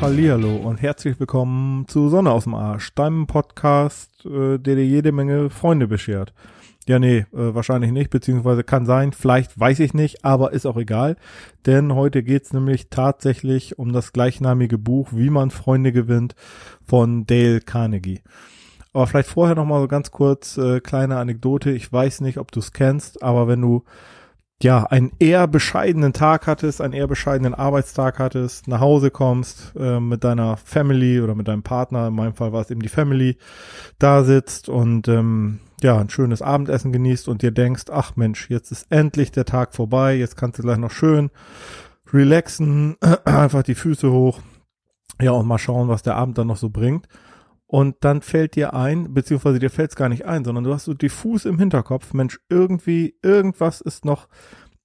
Hallihallo und herzlich willkommen zu Sonne aus dem Arsch, deinem Podcast, äh, der dir jede Menge Freunde beschert. Ja, nee, äh, wahrscheinlich nicht, beziehungsweise kann sein, vielleicht weiß ich nicht, aber ist auch egal, denn heute geht's nämlich tatsächlich um das gleichnamige Buch Wie man Freunde gewinnt von Dale Carnegie. Aber vielleicht vorher nochmal so ganz kurz äh, kleine Anekdote. Ich weiß nicht, ob du es kennst, aber wenn du ja, einen eher bescheidenen Tag hattest, einen eher bescheidenen Arbeitstag hattest, nach Hause kommst, äh, mit deiner Family oder mit deinem Partner, in meinem Fall war es eben die Family, da sitzt und ähm, ja, ein schönes Abendessen genießt und dir denkst, ach Mensch, jetzt ist endlich der Tag vorbei, jetzt kannst du gleich noch schön relaxen, einfach die Füße hoch, ja, und mal schauen, was der Abend dann noch so bringt. Und dann fällt dir ein, beziehungsweise dir fällt es gar nicht ein, sondern du hast so diffus im Hinterkopf, Mensch, irgendwie, irgendwas ist noch,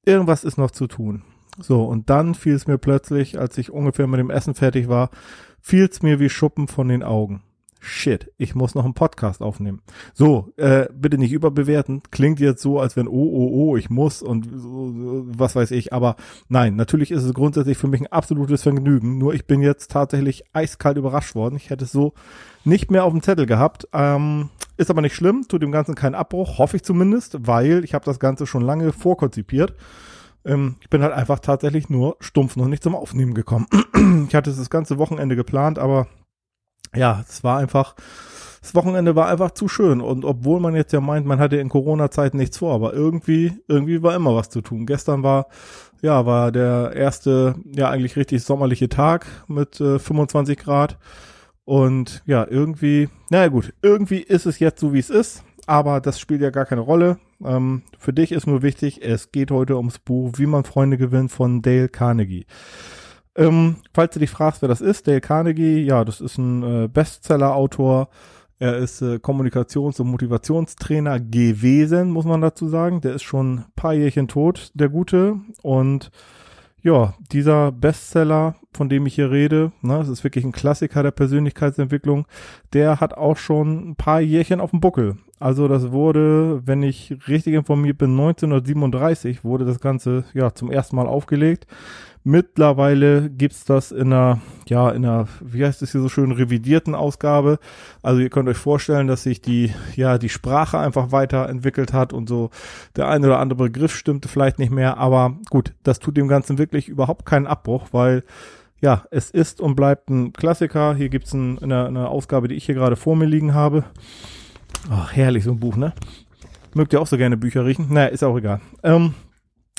irgendwas ist noch zu tun. So, und dann fiel es mir plötzlich, als ich ungefähr mit dem Essen fertig war, fiel es mir wie Schuppen von den Augen shit, ich muss noch einen Podcast aufnehmen. So, äh, bitte nicht überbewerten. Klingt jetzt so, als wenn, oh, oh, oh, ich muss und so, was weiß ich. Aber nein, natürlich ist es grundsätzlich für mich ein absolutes Vergnügen. Nur ich bin jetzt tatsächlich eiskalt überrascht worden. Ich hätte es so nicht mehr auf dem Zettel gehabt. Ähm, ist aber nicht schlimm, tut dem Ganzen keinen Abbruch, hoffe ich zumindest, weil ich habe das Ganze schon lange vorkonzipiert. Ähm, ich bin halt einfach tatsächlich nur stumpf noch nicht zum Aufnehmen gekommen. ich hatte es das ganze Wochenende geplant, aber ja, es war einfach, das Wochenende war einfach zu schön. Und obwohl man jetzt ja meint, man hatte in Corona-Zeiten nichts vor, aber irgendwie, irgendwie war immer was zu tun. Gestern war, ja, war der erste, ja, eigentlich richtig sommerliche Tag mit äh, 25 Grad. Und ja, irgendwie, naja gut, irgendwie ist es jetzt so, wie es ist. Aber das spielt ja gar keine Rolle. Ähm, für dich ist nur wichtig, es geht heute ums Buch Wie man Freunde gewinnt von Dale Carnegie. Ähm, falls du dich fragst, wer das ist, Dale Carnegie, ja, das ist ein äh, Bestseller-Autor. Er ist äh, Kommunikations- und Motivationstrainer gewesen, muss man dazu sagen. Der ist schon ein paar Jährchen tot, der Gute. Und ja, dieser Bestseller, von dem ich hier rede, ne, das ist wirklich ein Klassiker der Persönlichkeitsentwicklung, der hat auch schon ein paar Jährchen auf dem Buckel. Also das wurde, wenn ich richtig informiert bin, 1937 wurde das Ganze ja zum ersten Mal aufgelegt. Mittlerweile gibt's das in einer, ja, in einer, wie heißt es hier so schön, revidierten Ausgabe. Also ihr könnt euch vorstellen, dass sich die, ja, die Sprache einfach weiterentwickelt hat und so der eine oder andere Begriff stimmte vielleicht nicht mehr. Aber gut, das tut dem Ganzen wirklich überhaupt keinen Abbruch, weil ja, es ist und bleibt ein Klassiker. Hier gibt's ein, eine, eine Ausgabe, die ich hier gerade vor mir liegen habe. Ach, herrlich, so ein Buch, ne? Mögt ihr auch so gerne Bücher riechen? Naja, ist auch egal. Ähm,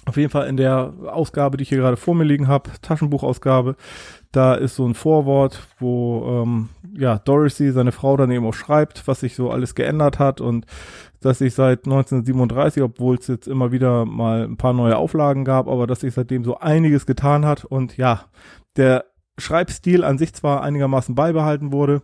auf jeden Fall in der Ausgabe, die ich hier gerade vor mir liegen habe, Taschenbuchausgabe, da ist so ein Vorwort, wo ähm, ja Dorothy, seine Frau, dann eben auch schreibt, was sich so alles geändert hat und dass sich seit 1937, obwohl es jetzt immer wieder mal ein paar neue Auflagen gab, aber dass sich seitdem so einiges getan hat und ja, der Schreibstil an sich zwar einigermaßen beibehalten wurde,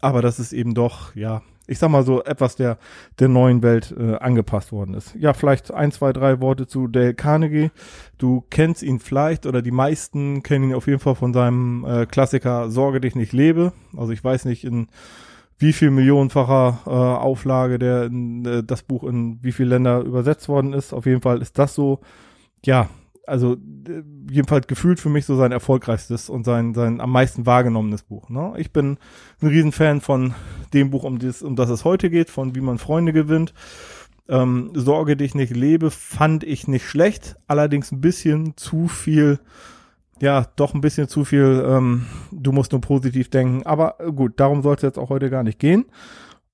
aber das ist eben doch, ja, ich sag mal so, etwas der, der neuen Welt äh, angepasst worden ist. Ja, vielleicht ein, zwei, drei Worte zu Dale Carnegie. Du kennst ihn vielleicht oder die meisten kennen ihn auf jeden Fall von seinem äh, Klassiker Sorge dich nicht lebe. Also ich weiß nicht in wie viel millionenfacher äh, Auflage der in, äh, das Buch in wie viele Länder übersetzt worden ist. Auf jeden Fall ist das so, ja, also äh, jedenfalls gefühlt für mich so sein erfolgreichstes und sein, sein am meisten wahrgenommenes Buch. Ne? Ich bin ein Riesenfan von dem Buch, um das, um das es heute geht, von Wie man Freunde gewinnt. Ähm, Sorge dich nicht lebe, fand ich nicht schlecht, allerdings ein bisschen zu viel, ja, doch ein bisschen zu viel, ähm, du musst nur positiv denken, aber gut, darum soll es jetzt auch heute gar nicht gehen.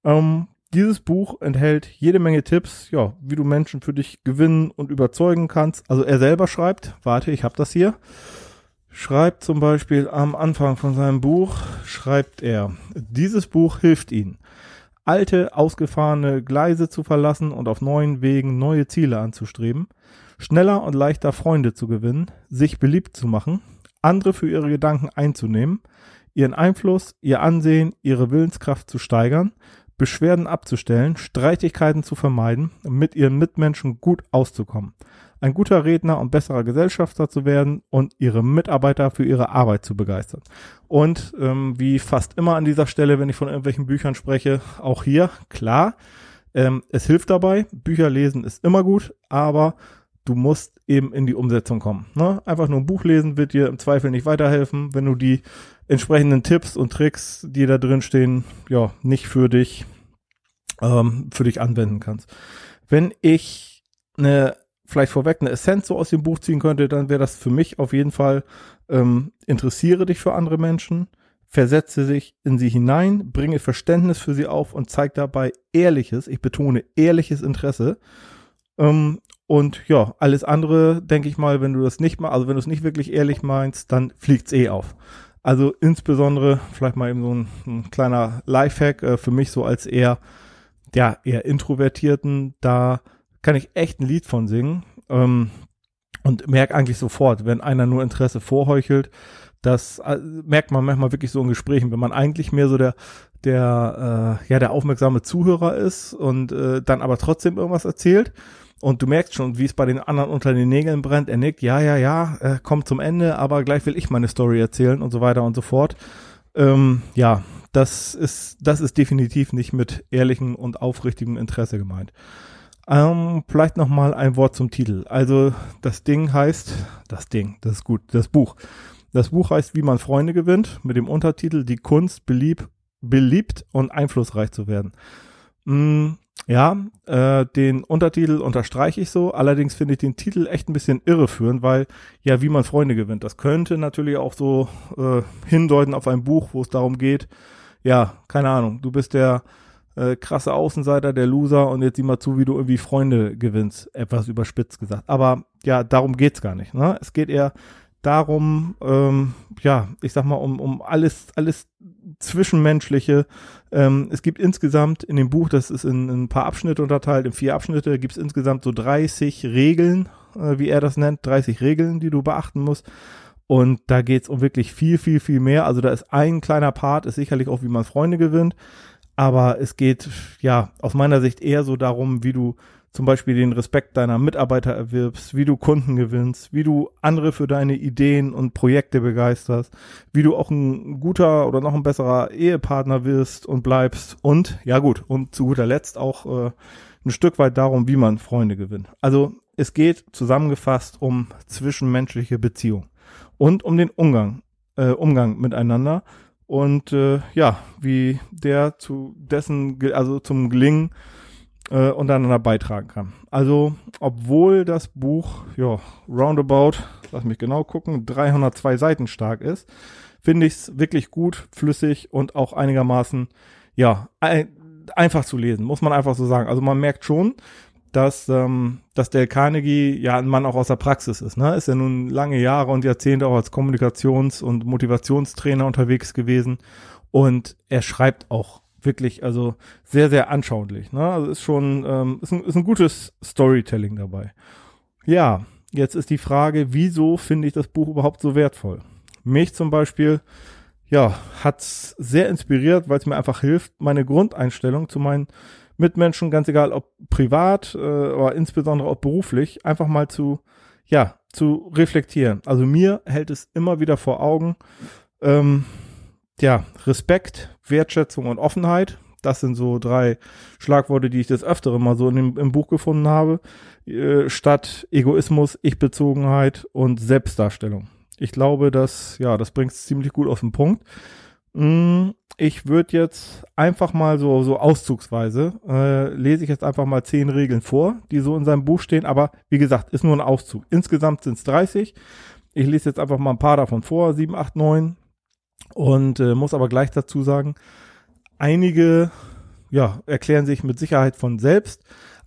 Ähm, dieses Buch enthält jede Menge Tipps, ja, wie du Menschen für dich gewinnen und überzeugen kannst. Also er selber schreibt, warte, ich habe das hier, schreibt zum Beispiel am Anfang von seinem Buch, schreibt er, dieses Buch hilft Ihnen, alte, ausgefahrene Gleise zu verlassen und auf neuen Wegen neue Ziele anzustreben, schneller und leichter Freunde zu gewinnen, sich beliebt zu machen, andere für ihre Gedanken einzunehmen, ihren Einfluss, ihr Ansehen, ihre Willenskraft zu steigern, Beschwerden abzustellen, Streitigkeiten zu vermeiden und mit ihren Mitmenschen gut auszukommen, ein guter Redner und besserer Gesellschafter zu werden und ihre Mitarbeiter für ihre Arbeit zu begeistern. Und ähm, wie fast immer an dieser Stelle, wenn ich von irgendwelchen Büchern spreche, auch hier, klar, ähm, es hilft dabei, Bücher lesen ist immer gut, aber du musst eben in die Umsetzung kommen. Ne? Einfach nur ein Buch lesen wird dir im Zweifel nicht weiterhelfen, wenn du die entsprechenden Tipps und Tricks, die da drin stehen, ja, nicht für dich, ähm, für dich anwenden kannst. Wenn ich eine, vielleicht vorweg eine Essenz so aus dem Buch ziehen könnte, dann wäre das für mich auf jeden Fall, ähm, interessiere dich für andere Menschen, versetze sich in sie hinein, bringe Verständnis für sie auf und zeig dabei ehrliches, ich betone ehrliches Interesse. Ähm, und ja, alles andere, denke ich mal, wenn du das nicht mal, also wenn du es nicht wirklich ehrlich meinst, dann fliegt's eh auf. Also insbesondere, vielleicht mal eben so ein, ein kleiner Lifehack äh, für mich so als eher, ja, eher Introvertierten, da kann ich echt ein Lied von singen. Ähm, und merke eigentlich sofort, wenn einer nur Interesse vorheuchelt, das äh, merkt man manchmal wirklich so in Gesprächen, wenn man eigentlich mehr so der der äh, ja der aufmerksame Zuhörer ist und äh, dann aber trotzdem irgendwas erzählt und du merkst schon, wie es bei den anderen unter den Nägeln brennt. Er nickt, ja, ja, ja, äh, kommt zum Ende, aber gleich will ich meine Story erzählen und so weiter und so fort. Ähm, ja, das ist, das ist definitiv nicht mit ehrlichem und aufrichtigem Interesse gemeint. Ähm, vielleicht noch mal ein Wort zum Titel. Also das Ding heißt, das Ding, das ist gut, das Buch. Das Buch heißt, wie man Freunde gewinnt, mit dem Untertitel Die Kunst beliebt, beliebt und einflussreich zu werden. Mm, ja, äh, den Untertitel unterstreiche ich so. Allerdings finde ich den Titel echt ein bisschen irreführend, weil ja, wie man Freunde gewinnt. Das könnte natürlich auch so äh, hindeuten auf ein Buch, wo es darum geht. Ja, keine Ahnung. Du bist der äh, krasse Außenseiter, der Loser und jetzt sieh mal zu, wie du irgendwie Freunde gewinnst. Etwas überspitzt gesagt. Aber ja, darum geht's gar nicht. Ne? Es geht eher darum, ähm, ja, ich sag mal, um, um alles, alles Zwischenmenschliche. Ähm, es gibt insgesamt in dem Buch, das ist in, in ein paar Abschnitte unterteilt, in vier Abschnitte, gibt es insgesamt so 30 Regeln, äh, wie er das nennt, 30 Regeln, die du beachten musst. Und da geht's um wirklich viel, viel, viel mehr. Also da ist ein kleiner Part, ist sicherlich auch, wie man Freunde gewinnt. Aber es geht, ja, aus meiner Sicht eher so darum, wie du zum Beispiel den Respekt deiner Mitarbeiter erwirbst, wie du Kunden gewinnst, wie du andere für deine Ideen und Projekte begeisterst, wie du auch ein guter oder noch ein besserer Ehepartner wirst und bleibst und, ja gut, und zu guter Letzt auch äh, ein Stück weit darum, wie man Freunde gewinnt. Also es geht zusammengefasst um zwischenmenschliche Beziehung und um den Umgang, äh, Umgang miteinander und äh, ja, wie der zu dessen, also zum Gelingen äh, untereinander beitragen kann. Also, obwohl das Buch, ja, roundabout, lass mich genau gucken, 302 Seiten stark ist, finde ich es wirklich gut, flüssig und auch einigermaßen, ja, ein, einfach zu lesen, muss man einfach so sagen. Also man merkt schon, dass, ähm, dass Dale Carnegie ja ein Mann auch aus der Praxis ist. Ne? Ist ja nun lange Jahre und Jahrzehnte auch als Kommunikations- und Motivationstrainer unterwegs gewesen. Und er schreibt auch wirklich, also sehr, sehr anschaulich. Ne? Also ist schon, ähm, ist, ein, ist ein gutes Storytelling dabei. Ja, jetzt ist die Frage, wieso finde ich das Buch überhaupt so wertvoll? Mich zum Beispiel, ja, hat's sehr inspiriert, weil es mir einfach hilft, meine Grundeinstellung zu meinen Mitmenschen, ganz egal ob privat, äh, aber insbesondere auch beruflich, einfach mal zu, ja, zu reflektieren. Also mir hält es immer wieder vor Augen, ähm, ja, Respekt, Wertschätzung und Offenheit. Das sind so drei Schlagworte, die ich des Öfteren mal so in dem, im Buch gefunden habe. Äh, statt Egoismus, Ich-Bezogenheit und Selbstdarstellung. Ich glaube, dass, ja, das bringt es ziemlich gut auf den Punkt. Mm, ich würde jetzt einfach mal so, so auszugsweise, äh, lese ich jetzt einfach mal zehn Regeln vor, die so in seinem Buch stehen. Aber wie gesagt, ist nur ein Auszug. Insgesamt sind es 30. Ich lese jetzt einfach mal ein paar davon vor. 7, 8, 9, und äh, muss aber gleich dazu sagen, einige ja, erklären sich mit Sicherheit von selbst,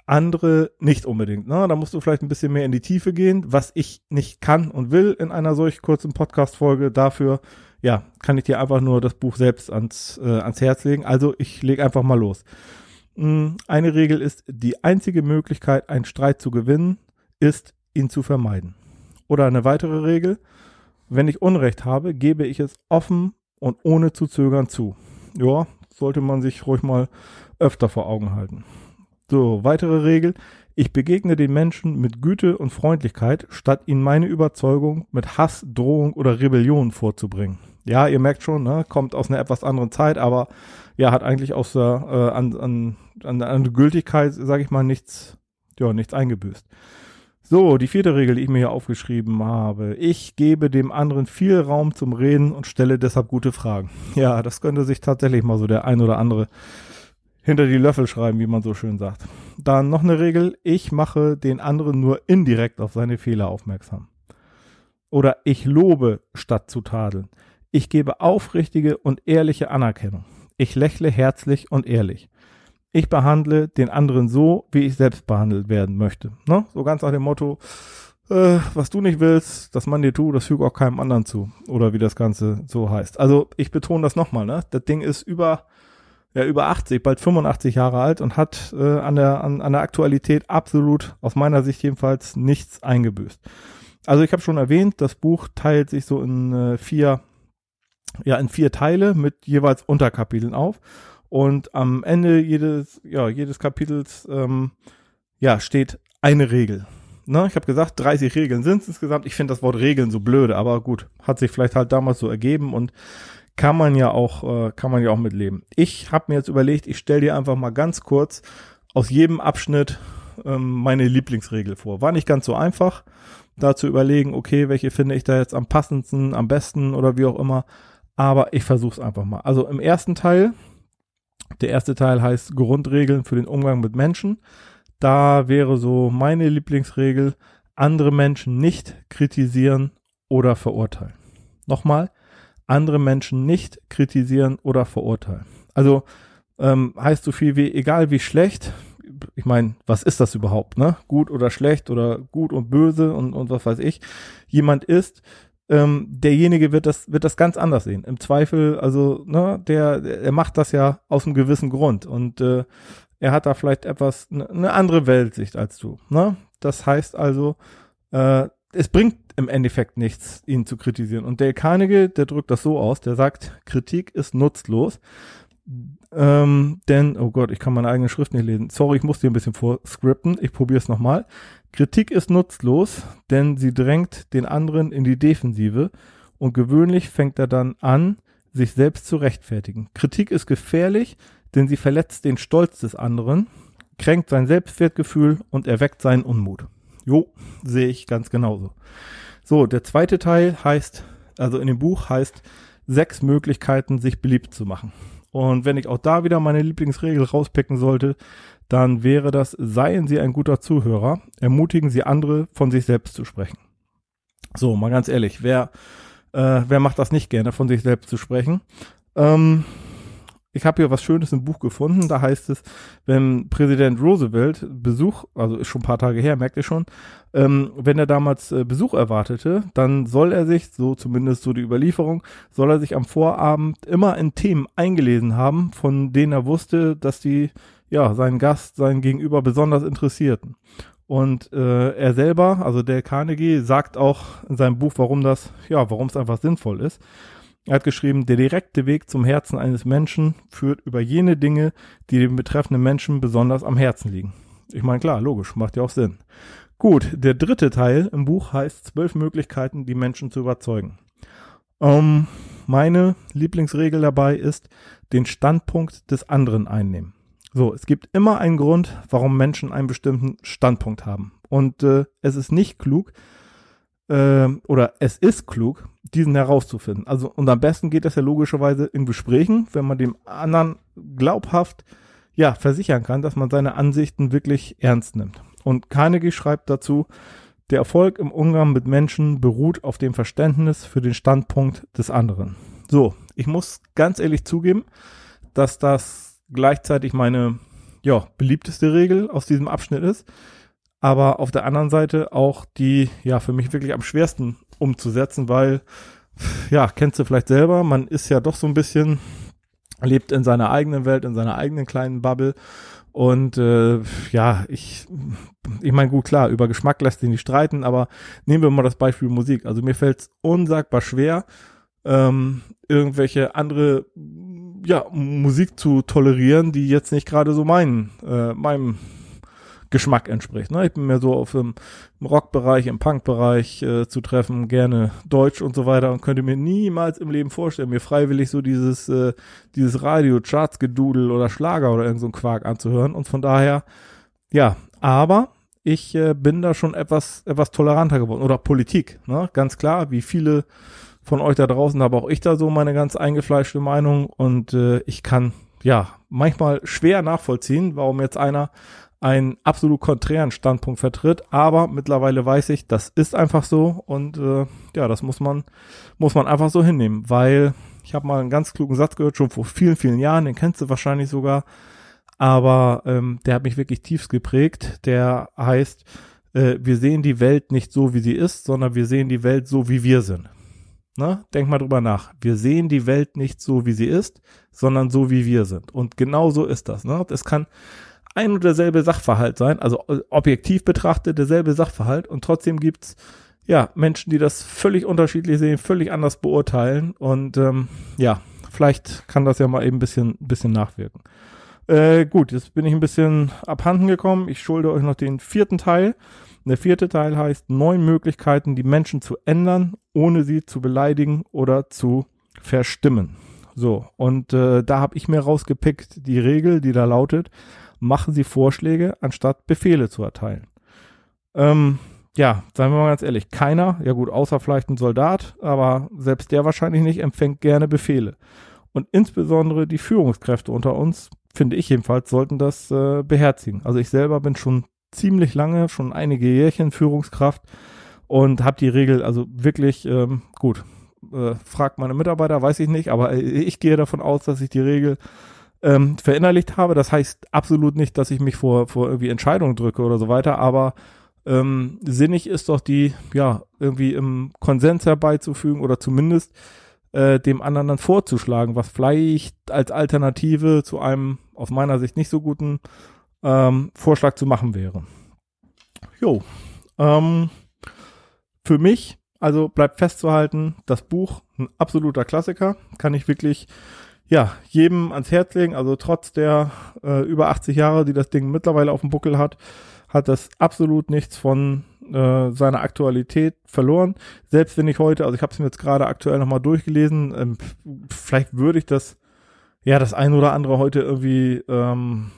andere nicht unbedingt. Ne? Da musst du vielleicht ein bisschen mehr in die Tiefe gehen, was ich nicht kann und will in einer solch kurzen Podcast-Folge. Dafür, ja, kann ich dir einfach nur das Buch selbst ans, äh, ans Herz legen. Also ich lege einfach mal los. Hm, eine Regel ist, die einzige Möglichkeit, einen Streit zu gewinnen, ist, ihn zu vermeiden. Oder eine weitere Regel, wenn ich Unrecht habe, gebe ich es offen und ohne zu zögern zu. Ja, sollte man sich ruhig mal öfter vor Augen halten. So, weitere Regel. Ich begegne den Menschen mit Güte und Freundlichkeit, statt ihnen meine Überzeugung mit Hass, Drohung oder Rebellion vorzubringen. Ja, ihr merkt schon, ne, kommt aus einer etwas anderen Zeit, aber ja, hat eigentlich aus der, äh, an, an, an, an Gültigkeit, sage ich mal, nichts, ja, nichts eingebüßt. So, die vierte Regel, die ich mir hier aufgeschrieben habe. Ich gebe dem anderen viel Raum zum Reden und stelle deshalb gute Fragen. Ja, das könnte sich tatsächlich mal so der ein oder andere hinter die Löffel schreiben, wie man so schön sagt. Dann noch eine Regel. Ich mache den anderen nur indirekt auf seine Fehler aufmerksam. Oder ich lobe statt zu tadeln. Ich gebe aufrichtige und ehrliche Anerkennung. Ich lächle herzlich und ehrlich. Ich behandle den anderen so, wie ich selbst behandelt werden möchte. Ne? So ganz nach dem Motto, äh, was du nicht willst, dass man dir tut, das füge auch keinem anderen zu. Oder wie das Ganze so heißt. Also ich betone das nochmal, ne? Das Ding ist über, ja, über 80, bald 85 Jahre alt und hat äh, an, der, an, an der Aktualität absolut, aus meiner Sicht jedenfalls, nichts eingebüßt. Also ich habe schon erwähnt, das Buch teilt sich so in äh, vier ja in vier Teile mit jeweils Unterkapiteln auf. Und am Ende jedes, ja, jedes Kapitels ähm, ja, steht eine Regel. Ne, ich habe gesagt, 30 Regeln sind es insgesamt. Ich finde das Wort Regeln so blöde, aber gut, hat sich vielleicht halt damals so ergeben und kann man ja auch, äh, kann man ja auch mitleben. Ich habe mir jetzt überlegt, ich stelle dir einfach mal ganz kurz aus jedem Abschnitt ähm, meine Lieblingsregel vor. War nicht ganz so einfach, da zu überlegen, okay, welche finde ich da jetzt am passendsten, am besten oder wie auch immer aber ich versuche es einfach mal. Also im ersten Teil, der erste Teil heißt Grundregeln für den Umgang mit Menschen. Da wäre so meine Lieblingsregel, andere Menschen nicht kritisieren oder verurteilen. Nochmal, andere Menschen nicht kritisieren oder verurteilen. Also ähm, heißt so viel wie, egal wie schlecht, ich meine, was ist das überhaupt, ne? Gut oder schlecht oder gut und böse und, und was weiß ich, jemand ist, ähm, derjenige wird das, wird das ganz anders sehen. Im Zweifel, also, ne, der, er macht das ja aus einem gewissen Grund und äh, er hat da vielleicht etwas, eine ne andere Weltsicht als du. Ne? Das heißt also, äh, es bringt im Endeffekt nichts, ihn zu kritisieren. Und Dale Carnegie, der drückt das so aus, der sagt, Kritik ist nutzlos. Ähm, denn, oh Gott, ich kann meine eigene Schrift nicht lesen. Sorry, ich muss dir ein bisschen vorscripten. Ich probiere es nochmal. Kritik ist nutzlos, denn sie drängt den anderen in die Defensive und gewöhnlich fängt er dann an, sich selbst zu rechtfertigen. Kritik ist gefährlich, denn sie verletzt den Stolz des anderen, kränkt sein Selbstwertgefühl und erweckt seinen Unmut. Jo, sehe ich ganz genauso. So, der zweite Teil heißt, also in dem Buch heißt sechs Möglichkeiten, sich beliebt zu machen. Und wenn ich auch da wieder meine Lieblingsregel rauspicken sollte, dann wäre das, seien Sie ein guter Zuhörer, ermutigen Sie andere, von sich selbst zu sprechen. So, mal ganz ehrlich, wer, äh, wer macht das nicht gerne, von sich selbst zu sprechen? Ähm, ich habe hier was Schönes im Buch gefunden. Da heißt es, wenn Präsident Roosevelt Besuch, also ist schon ein paar Tage her, merkt ihr schon, ähm, wenn er damals äh, Besuch erwartete, dann soll er sich, so zumindest so die Überlieferung, soll er sich am Vorabend immer in Themen eingelesen haben, von denen er wusste, dass die ja seinen Gast, seinen Gegenüber besonders interessierten. Und äh, er selber, also der Carnegie, sagt auch in seinem Buch, warum das, ja, warum es einfach sinnvoll ist. Er hat geschrieben, der direkte Weg zum Herzen eines Menschen führt über jene Dinge, die dem betreffenden Menschen besonders am Herzen liegen. Ich meine, klar, logisch, macht ja auch Sinn. Gut, der dritte Teil im Buch heißt zwölf Möglichkeiten, die Menschen zu überzeugen. Ähm, meine Lieblingsregel dabei ist, den Standpunkt des anderen einnehmen. So, es gibt immer einen Grund, warum Menschen einen bestimmten Standpunkt haben. Und äh, es ist nicht klug, äh, oder es ist klug, diesen herauszufinden. Also, und am besten geht das ja logischerweise in Gesprächen, wenn man dem anderen glaubhaft, ja, versichern kann, dass man seine Ansichten wirklich ernst nimmt. Und Carnegie schreibt dazu, der Erfolg im Umgang mit Menschen beruht auf dem Verständnis für den Standpunkt des anderen. So, ich muss ganz ehrlich zugeben, dass das gleichzeitig meine, ja, beliebteste Regel aus diesem Abschnitt ist aber auf der anderen Seite auch die, ja, für mich wirklich am schwersten umzusetzen, weil, ja, kennst du vielleicht selber, man ist ja doch so ein bisschen, lebt in seiner eigenen Welt, in seiner eigenen kleinen Bubble und äh, ja, ich, ich meine, gut, klar, über Geschmack lässt sich nicht streiten, aber nehmen wir mal das Beispiel Musik. Also mir fällt es unsagbar schwer, ähm, irgendwelche andere ja, Musik zu tolerieren, die jetzt nicht gerade so meinen, äh, meinem Geschmack entspricht. Ne? Ich bin mehr so auf dem, Rockbereich, im Punkbereich äh, zu treffen, gerne Deutsch und so weiter und könnte mir niemals im Leben vorstellen, mir freiwillig so dieses, äh, dieses Radio, Charts, Gedudel oder Schlager oder irgend so ein Quark anzuhören. Und von daher, ja, aber ich äh, bin da schon etwas, etwas toleranter geworden. Oder Politik, ne? Ganz klar, wie viele von euch da draußen habe auch ich da so meine ganz eingefleischte Meinung und äh, ich kann ja manchmal schwer nachvollziehen, warum jetzt einer einen absolut konträren Standpunkt vertritt, aber mittlerweile weiß ich, das ist einfach so und äh, ja, das muss man muss man einfach so hinnehmen, weil ich habe mal einen ganz klugen Satz gehört schon vor vielen vielen Jahren, den kennst du wahrscheinlich sogar, aber ähm, der hat mich wirklich tiefst geprägt. Der heißt, äh, wir sehen die Welt nicht so, wie sie ist, sondern wir sehen die Welt so, wie wir sind. Ne? Denk mal drüber nach. Wir sehen die Welt nicht so, wie sie ist, sondern so, wie wir sind. Und genau so ist das. Ne? Das kann ein und derselbe Sachverhalt sein, also äh, objektiv betrachtet derselbe Sachverhalt und trotzdem gibt's ja Menschen, die das völlig unterschiedlich sehen, völlig anders beurteilen und ähm, ja, vielleicht kann das ja mal eben ein bisschen, bisschen nachwirken. Äh, gut, jetzt bin ich ein bisschen abhanden gekommen. Ich schulde euch noch den vierten Teil. Der vierte Teil heißt neun Möglichkeiten, die Menschen zu ändern, ohne sie zu beleidigen oder zu verstimmen. So, und äh, da habe ich mir rausgepickt die Regel, die da lautet, machen Sie Vorschläge, anstatt Befehle zu erteilen. Ähm, ja, seien wir mal ganz ehrlich, keiner, ja gut, außer vielleicht ein Soldat, aber selbst der wahrscheinlich nicht, empfängt gerne Befehle. Und insbesondere die Führungskräfte unter uns finde ich jedenfalls, sollten das äh, beherzigen. Also ich selber bin schon ziemlich lange, schon einige Jährchen Führungskraft und habe die Regel also wirklich ähm, gut. Äh, fragt meine Mitarbeiter, weiß ich nicht, aber ich gehe davon aus, dass ich die Regel ähm, verinnerlicht habe. Das heißt absolut nicht, dass ich mich vor, vor irgendwie Entscheidungen drücke oder so weiter, aber ähm, sinnig ist doch die, ja, irgendwie im Konsens herbeizufügen oder zumindest äh, dem anderen dann vorzuschlagen, was vielleicht als Alternative zu einem aus meiner Sicht nicht so guten ähm, Vorschlag zu machen wäre. Jo, ähm, für mich, also bleibt festzuhalten, das Buch ein absoluter Klassiker, kann ich wirklich ja jedem ans Herz legen. Also trotz der äh, über 80 Jahre, die das Ding mittlerweile auf dem Buckel hat, hat das absolut nichts von äh, seiner Aktualität verloren. Selbst wenn ich heute, also ich habe es mir jetzt gerade aktuell nochmal durchgelesen, ähm, vielleicht würde ich das, ja, das ein oder andere heute irgendwie ähm,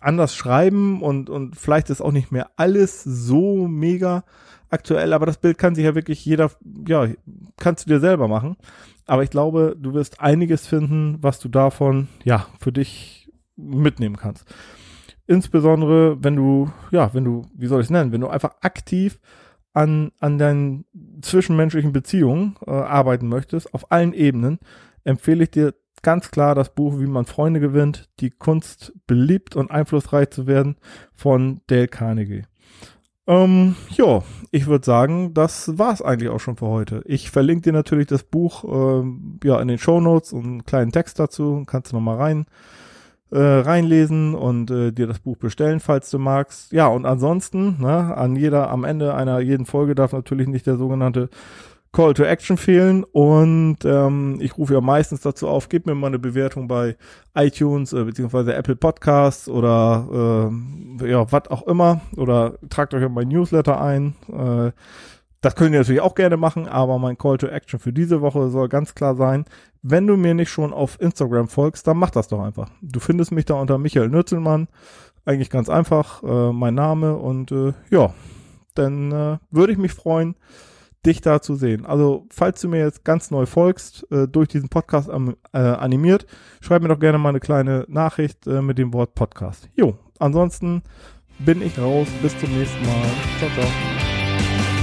anders schreiben und, und vielleicht ist auch nicht mehr alles so mega aktuell, aber das Bild kann sich ja wirklich jeder, ja, kannst du dir selber machen. Aber ich glaube, du wirst einiges finden, was du davon, ja, für dich mitnehmen kannst. Insbesondere, wenn du, ja, wenn du, wie soll ich es nennen, wenn du einfach aktiv an, an deinen zwischenmenschlichen Beziehungen äh, arbeiten möchtest, auf allen Ebenen, empfehle ich dir ganz klar das Buch Wie man Freunde gewinnt, die Kunst beliebt und einflussreich zu werden von Dale Carnegie. Ähm, ja, ich würde sagen, das war's eigentlich auch schon für heute. Ich verlinke dir natürlich das Buch ähm, ja in den Show Notes und einen kleinen Text dazu, kannst du nochmal rein äh, reinlesen und äh, dir das Buch bestellen, falls du magst. Ja, und ansonsten, ne, an jeder, am Ende einer jeden Folge darf natürlich nicht der sogenannte Call to Action fehlen und ähm, ich rufe ja meistens dazu auf, gebt mir mal eine Bewertung bei iTunes äh, beziehungsweise Apple Podcasts oder äh, ja, was auch immer oder tragt euch auf mein Newsletter ein. Äh, das könnt ihr natürlich auch gerne machen, aber mein Call to Action für diese Woche soll ganz klar sein, wenn du mir nicht schon auf Instagram folgst, dann mach das doch einfach. Du findest mich da unter Michael Nürzelmann. Eigentlich ganz einfach, äh, mein Name und äh, ja, dann äh, würde ich mich freuen, dich da zu sehen. Also, falls du mir jetzt ganz neu folgst, äh, durch diesen Podcast am, äh, animiert, schreib mir doch gerne mal eine kleine Nachricht äh, mit dem Wort Podcast. Jo, ansonsten bin ich raus. Bis zum nächsten Mal. Ciao, ciao.